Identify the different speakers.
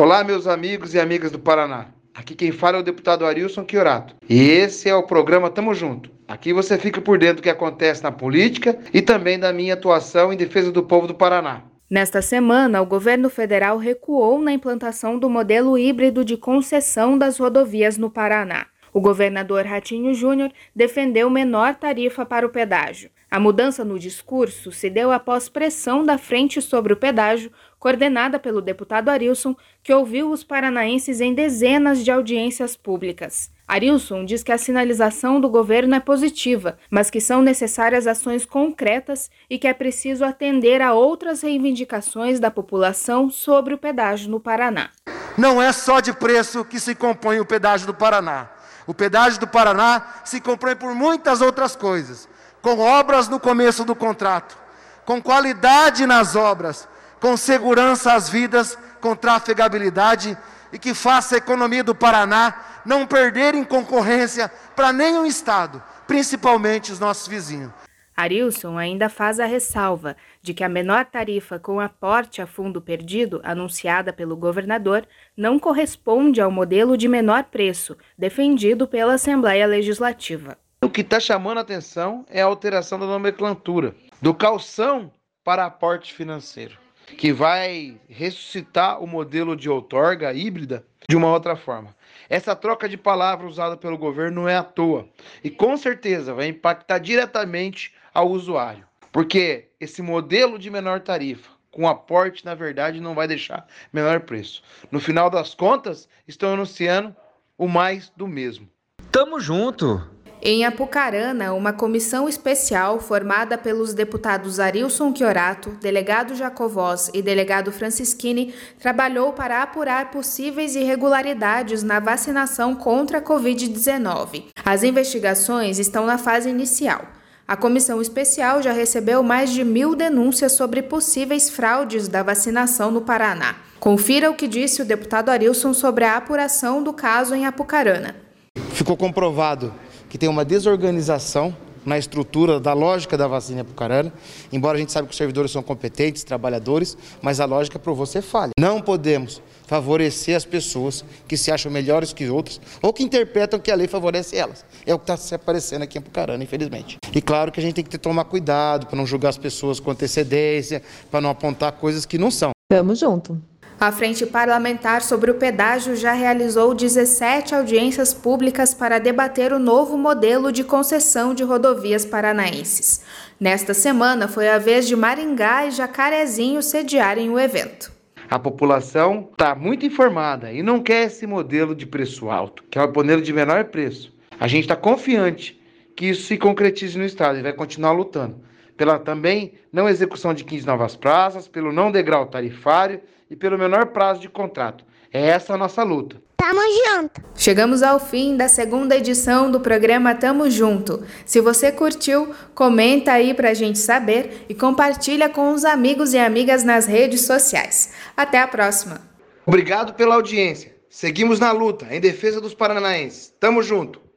Speaker 1: Olá, meus amigos e amigas do Paraná. Aqui quem fala é o deputado Arilson Chiorato. E esse é o programa Tamo Junto. Aqui você fica por dentro do que acontece na política e também da minha atuação em defesa do povo do Paraná.
Speaker 2: Nesta semana, o governo federal recuou na implantação do modelo híbrido de concessão das rodovias no Paraná. O governador Ratinho Júnior defendeu menor tarifa para o pedágio. A mudança no discurso se deu após pressão da Frente sobre o Pedágio, coordenada pelo deputado Arilson, que ouviu os paranaenses em dezenas de audiências públicas. Arilson diz que a sinalização do governo é positiva, mas que são necessárias ações concretas e que é preciso atender a outras reivindicações da população sobre o pedágio no Paraná.
Speaker 3: Não é só de preço que se compõe o pedágio do Paraná. O pedágio do Paraná se compõe por muitas outras coisas com obras no começo do contrato, com qualidade nas obras, com segurança às vidas, com trafegabilidade e que faça a economia do Paraná não perder em concorrência para nenhum estado, principalmente os nossos vizinhos.
Speaker 2: Arilson ainda faz a ressalva de que a menor tarifa com aporte a fundo perdido, anunciada pelo governador, não corresponde ao modelo de menor preço defendido pela Assembleia Legislativa.
Speaker 1: O que está chamando a atenção é a alteração da nomenclatura do calção para aporte financeiro, que vai ressuscitar o modelo de outorga híbrida de uma outra forma. Essa troca de palavras usada pelo governo não é à toa e com certeza vai impactar diretamente ao usuário, porque esse modelo de menor tarifa com aporte, na verdade, não vai deixar menor preço. No final das contas, estão anunciando o mais do mesmo.
Speaker 4: Tamo junto!
Speaker 2: Em Apucarana, uma comissão especial formada pelos deputados Arilson Chiorato, delegado Jacovós e delegado Francisquini trabalhou para apurar possíveis irregularidades na vacinação contra a Covid-19. As investigações estão na fase inicial. A comissão especial já recebeu mais de mil denúncias sobre possíveis fraudes da vacinação no Paraná. Confira o que disse o deputado Arilson sobre a apuração do caso em Apucarana.
Speaker 3: Ficou comprovado que tem uma desorganização na estrutura da lógica da vacina apucarana, embora a gente saiba que os servidores são competentes, trabalhadores, mas a lógica provou ser falha. Não podemos favorecer as pessoas que se acham melhores que outras ou que interpretam que a lei favorece elas. É o que está se aparecendo aqui em Apucarana, infelizmente. E claro que a gente tem que tomar cuidado para não julgar as pessoas com antecedência, para não apontar coisas que não são.
Speaker 2: Tamo junto. A Frente Parlamentar sobre o Pedágio já realizou 17 audiências públicas para debater o novo modelo de concessão de rodovias paranaenses. Nesta semana foi a vez de Maringá e Jacarezinho sediarem o evento.
Speaker 1: A população está muito informada e não quer esse modelo de preço alto, que é o modelo de menor preço. A gente está confiante que isso se concretize no Estado e vai continuar lutando pela também não execução de 15 novas praças, pelo não degrau tarifário e pelo menor prazo de contrato. É essa a nossa luta.
Speaker 2: Tamo junto! Chegamos ao fim da segunda edição do programa Tamo Junto. Se você curtiu, comenta aí pra gente saber e compartilha com os amigos e amigas nas redes sociais. Até a próxima!
Speaker 1: Obrigado pela audiência. Seguimos na luta em defesa dos paranaenses. Tamo junto!